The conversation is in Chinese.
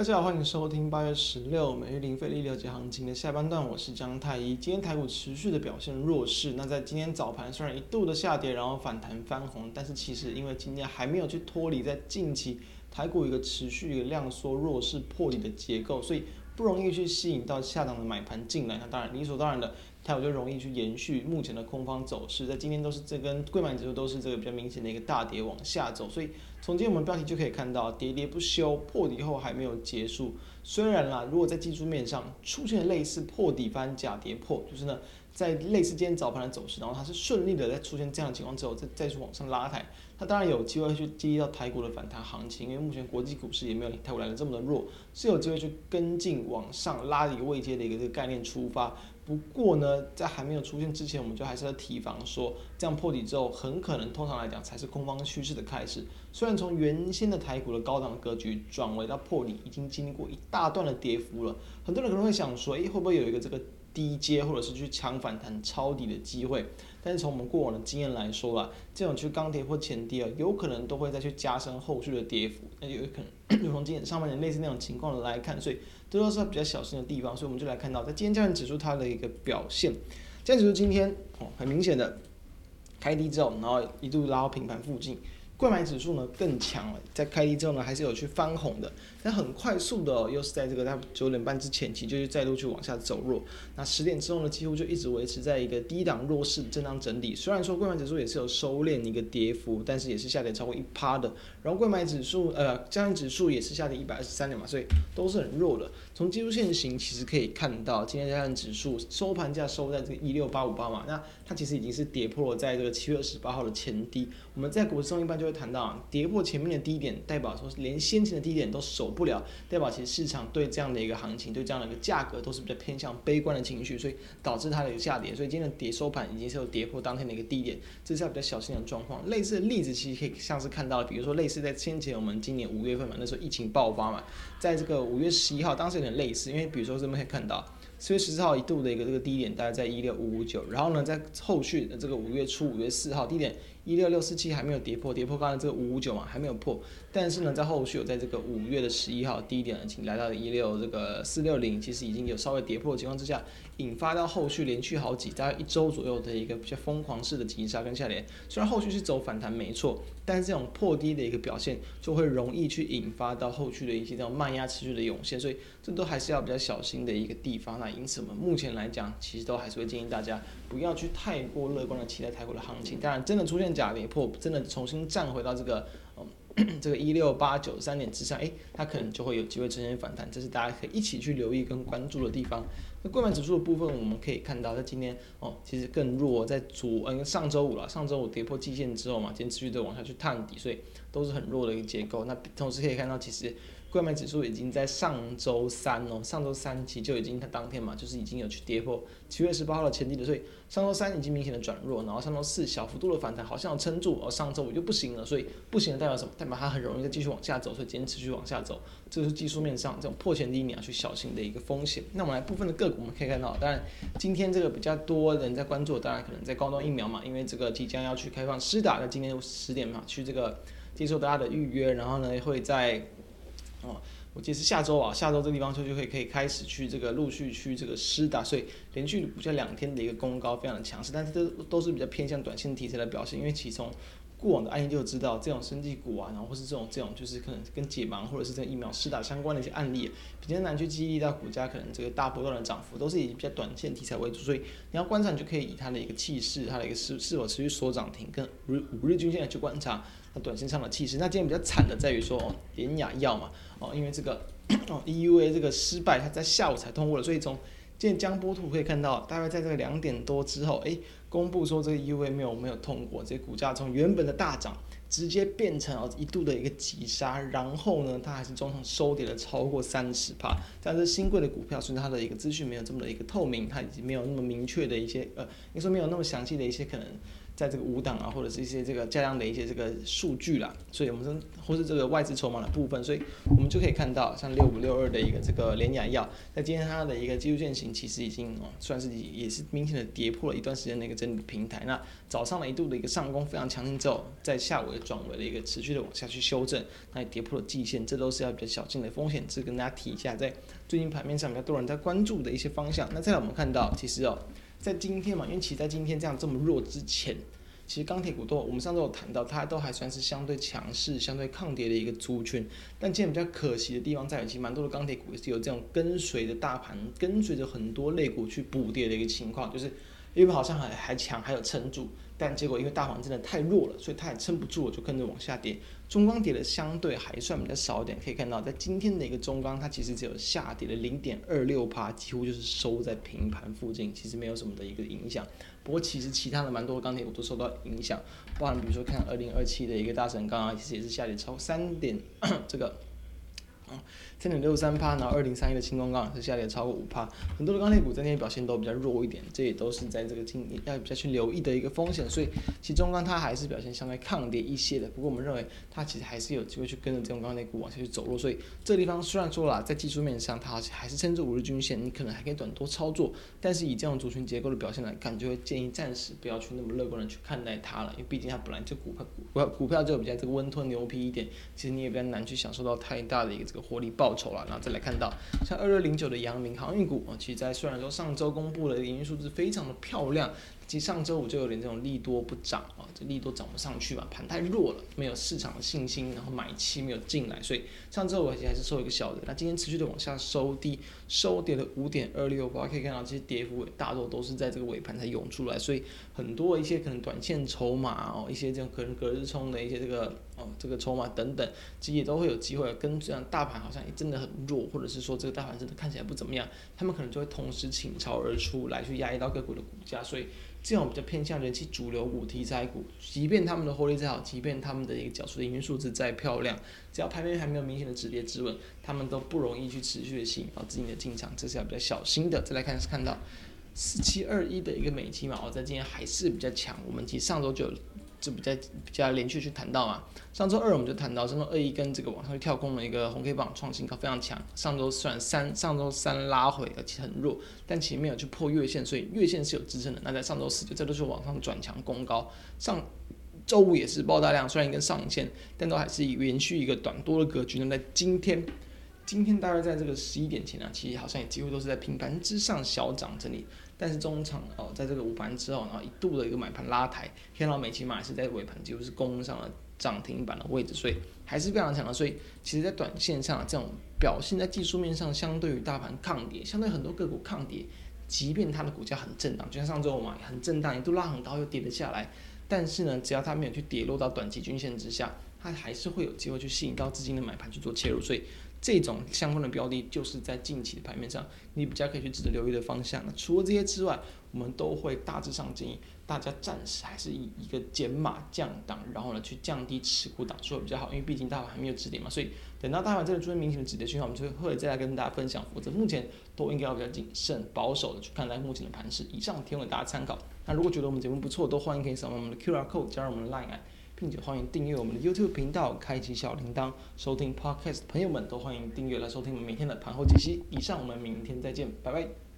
大家好，欢迎收听八月十六每日零费力了解行情的下半段，我是张太一。今天台股持续的表现弱势，那在今天早盘虽然一度的下跌，然后反弹翻红，但是其实因为今天还没有去脱离在近期台股一个持续一个量缩弱势破底的结构，所以不容易去吸引到下档的买盘进来。那当然理所当然的。它我就容易去延续目前的空方走势，在今天都是这根柜买指数都是这个比较明显的一个大跌往下走，所以总结我们标题就可以看到喋喋不休，破底后还没有结束。虽然啦，如果在技术面上出现类似破底翻假跌破，就是呢在类似今天早盘的走势，然后它是顺利的在出现这样的情况之后，再再去往上拉抬，它当然有机会去激励到台股的反弹行情，因为目前国际股市也没有台股来的这么的弱，是有机会去跟进往上拉一个位阶的一个这个概念出发。不过呢，在还没有出现之前，我们就还是要提防说，这样破底之后，很可能通常来讲才是空方趋势的开始。虽然从原先的台股的高档格局转为到破底，已经经历过一大段的跌幅了，很多人可能会想说，诶，会不会有一个这个低阶或者是去抢反弹抄底的机会？但是从我们过往的经验来说啦，这种去钢跌或前低啊，有可能都会再去加深后续的跌幅。那有可能，就从今天上半年类似那种情况来看，所以。这都是比较小心的地方，所以我们就来看到，在今天加权指数它的一个表现。加权指数今天哦，很明显的开低之后，然后一度拉到平盘附近。柜买指数呢更强了，在开低之后呢，还是有去翻红的，但很快速的、又是在这个在九点半之前期就是再度去往下走弱。那十点之后呢，几乎就一直维持在一个低档弱势震荡整理。虽然说柜买指数也是有收敛一个跌幅，但是也是下跌超过一趴的。然后柜买指数呃，加权指数也是下跌一百二十三点嘛，所以都是很弱的。从技术线型其实可以看到，今天加权指数收盘价收在这个一六八五八嘛，那它其实已经是跌破了在这个七月二十八号的前低。我们在股市中一般就会谈到，跌破前面的低点，代表说连先前的低点都守不了，代表其实市场对这样的一个行情，对这样的一个价格都是比较偏向悲观的情绪，所以导致它的一个下跌。所以今天的跌收盘已经是有跌破当天的一个低点，这是要比较小心的状况。类似的例子其实可以像是看到，比如说类似在先前我们今年五月份嘛，那时候疫情爆发嘛，在这个五月十一号，当时有类似，因为比如说这边可以看到。四月十四号一度的一个这个低点大概在一六五五九，然后呢，在后续的这个五月初五月四号低点一六六四七还没有跌破，跌破刚才这个五五九嘛还没有破，但是呢，在后续有在这个五月的十一号低点呢，请来到一六这个四六零，其实已经有稍微跌破的情况之下，引发到后续连续好几大概一周左右的一个比较疯狂式的急杀跟下跌，虽然后续是走反弹没错，但是这种破低的一个表现就会容易去引发到后续的一些这种慢压持续的涌现，所以这都还是要比较小心的一个地方。那因此，我们目前来讲，其实都还是会建议大家不要去太过乐观的期待台股的行情。当然，真的出现假跌破，真的重新站回到这个嗯 这个一六八九三点之上，诶，它可能就会有机会出现反弹。这是大家可以一起去留意跟关注的地方。那购买指数的部分，我们可以看到，在今天哦，其实更弱，在昨嗯上周五了，上周五跌破季线之后嘛，今天持续的往下去探底，所以都是很弱的一个结构。那同时可以看到，其实。柜买指数已经在上周三哦，上周三其实就已经它当天嘛，就是已经有去跌破七月十八号的前低的，所以上周三已经明显的转弱，然后上周四小幅度的反弹好像撑住，而上周五就不行了，所以不行的代表什么？代表它很容易再继续往下走，所以今天持续往下走，这是技术面上这种破前低你要去小心的一个风险。那我们来部分的个股，我们可以看到，当然今天这个比较多人在关注，当然可能在高端疫苗嘛，因为这个即将要去开放施打，那今天十点嘛，去这个接受大家的预约，然后呢会在。哦，我记得是下周啊，下周这个地方就就可以可以开始去这个陆续去这个施打，所以连续股价两天的一个攻高非常的强势，但是这都是比较偏向短线题材的表现，因为其从过往的案例就知道，这种生技股啊，然后或是这种这种就是可能跟解盲或者是这个疫苗施打相关的一些案例，比较难去激励到股价可能这个大波段的涨幅，都是以比较短线题材为主，所以你要观察，你就可以以它的一个气势，它的一个是是否持续锁涨停，跟五日五日均线去观察。那短线上的气势，那今天比较惨的在于说，哦，联亚药嘛，哦，因为这个哦 EUA 这个失败，它在下午才通过了，所以从今天江波图可以看到，大概在这个两点多之后，诶，公布说这个 EUA 没有没有通过，这股价从原本的大涨，直接变成了一度的一个急杀，然后呢，它还是中场收跌了超过三十趴，但是新贵的股票，所以它的一个资讯没有这么的一个透明，它已经没有那么明确的一些，呃，应该说没有那么详细的一些可能。在这个五档啊，或者是一些这个价量的一些这个数据啦，所以我们说或是这个外资筹码的部分，所以我们就可以看到，像六五六二的一个这个联亚药，在今天它的一个技术线型其实已经哦算是也是明显的跌破了一段时间的一个整理平台。那早上的一度的一个上攻非常强劲之后，在下午也转为了一个持续的往下去修正，那也跌破了季线，这都是要比较小心的风险，这跟大家提一下，在最近盘面上比较多人在关注的一些方向。那再来我们看到，其实哦。在今天嘛，因为其实在今天这样这么弱之前，其实钢铁股都，我们上周有谈到，它都还算是相对强势、相对抗跌的一个族群。但今天比较可惜的地方在于，其实蛮多的钢铁股也是有这种跟随着大盘、跟随着很多类股去补跌的一个情况，就是因为好像还还强，还有撑住。但结果因为大盘真的太弱了，所以它也撑不住，就跟着往下跌。中钢跌的相对还算比较少一点，可以看到在今天的一个中钢，它其实只有下跌了零点二六趴，几乎就是收在平盘附近，其实没有什么的一个影响。不过其实其他的蛮多钢铁股都受到影响，包含比如说看二零二七的一个大神钢啊，其实也是下跌超三点这个。三点六三趴，然后二零三一的轻工钢是下跌超过五趴，很多的钢铁股在那天表现都比较弱一点，这也都是在这个今要比较去留意的一个风险，所以其中钢它还是表现相对抗跌一些的。不过我们认为它其实还是有机会去跟着这种钢铁股往下去走弱，所以这地方虽然说了，在技术面上它还是撑住五日均线，你可能还可以短多操作，但是以这种族群结构的表现来看，就会建议暂时不要去那么乐观的去看待它了，因为毕竟它本来就股票股股票就比较这个温吞牛皮一点，其实你也比较难去享受到太大的一个这个获利报酬了，然后再来看。到像二六零九的阳明航运股啊，其实在虽然说上周公布的营运数字非常的漂亮。其实上周五就有点这种利多不涨啊，这利多涨不上去吧，盘太弱了，没有市场的信心，然后买气没有进来，所以上周五还是收一个小的。那今天持续的往下收低，收跌了五点二六八，可以看到这些跌幅大多都是在这个尾盘才涌出来，所以很多一些可能短线筹码哦，一些这种可能隔日冲的一些这个哦这个筹码等等，其实也都会有机会跟这样大盘好像也真的很弱，或者是说这个大盘真的看起来不怎么样，他们可能就会同时倾巢而出来去压抑到个股的股价，所以。这种比较偏向人气主流股、题材股，即便他们的获利再好，即便他们的一个缴出的营运数字再漂亮，只要盘面还没有明显的止跌之稳，他们都不容易去持续的吸引到资金的进场，这是要比较小心的。再来看是看到四七二一的一个美期嘛，我在今天还是比较强，我们其实上周就有。就比较比较连续去谈到嘛，上周二我们就谈到，上周二一跟这个往上跳空的一个红 K 榜创新高非常强，上周虽然三上周三拉回而且很弱，但其实没有去破月线，所以月线是有支撑的。那在上周四就这都是往上转强攻高，上周五也是爆大量，虽然一根上影线，但都还是以延续一个短多的格局。那在今天，今天大概在这个十一点前啊，其实好像也几乎都是在平盘之上小涨这里。但是中场哦，在这个午盘之后，然后一度的一个买盘拉抬，看到美琪玛是在尾盘几乎是攻上了涨停板的位置，所以还是非常强的。所以其实，在短线上这种表现，在技术面上相对于大盘抗跌，相对很多个股抗跌，即便它的股价很震荡，就像上周五嘛，很震荡，一度拉很高又跌了下来，但是呢，只要它没有去跌落到短期均线之下，它还是会有机会去吸引到资金的买盘去做切入，所以。这种相关的标的，就是在近期的盘面上，你比较可以去值得留意的方向。那除了这些之外，我们都会大致上建议大家暂时还是以一个减码降档，然后呢去降低持股档数比较好。因为毕竟大盘还没有止跌嘛，所以等到大盘真的出现明显的止跌讯号，我们就会再来跟大家分享。否则目前都应该要比较谨慎保守的去看待目前的盘势。以上提供给大家参考。那如果觉得我们节目不错，都欢迎可以扫描我们的 QR code 加入我们的 Line。并且欢迎订阅我们的 YouTube 频道，开启小铃铛，收听 Podcast。朋友们都欢迎订阅来收听我们每天的盘后解析。以上，我们明天再见，拜拜。